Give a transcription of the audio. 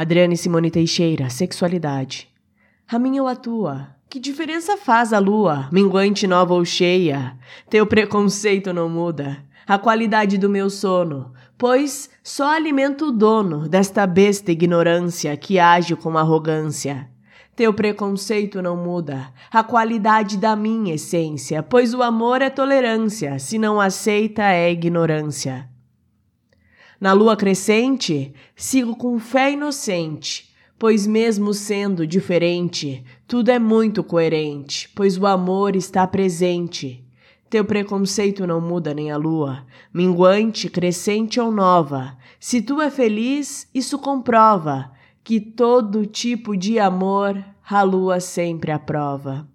Adriane Simone Teixeira, sexualidade. A minha ou a tua? Que diferença faz a lua, minguante nova ou cheia? Teu preconceito não muda. A qualidade do meu sono, pois só alimento o dono desta besta ignorância que age com arrogância. Teu preconceito não muda a qualidade da minha essência, pois o amor é tolerância, se não aceita é ignorância. Na lua crescente, sigo com fé inocente, pois mesmo sendo diferente, tudo é muito coerente, pois o amor está presente. Teu preconceito não muda nem a lua, minguante, crescente ou nova. Se tu é feliz, isso comprova que todo tipo de amor a lua sempre aprova.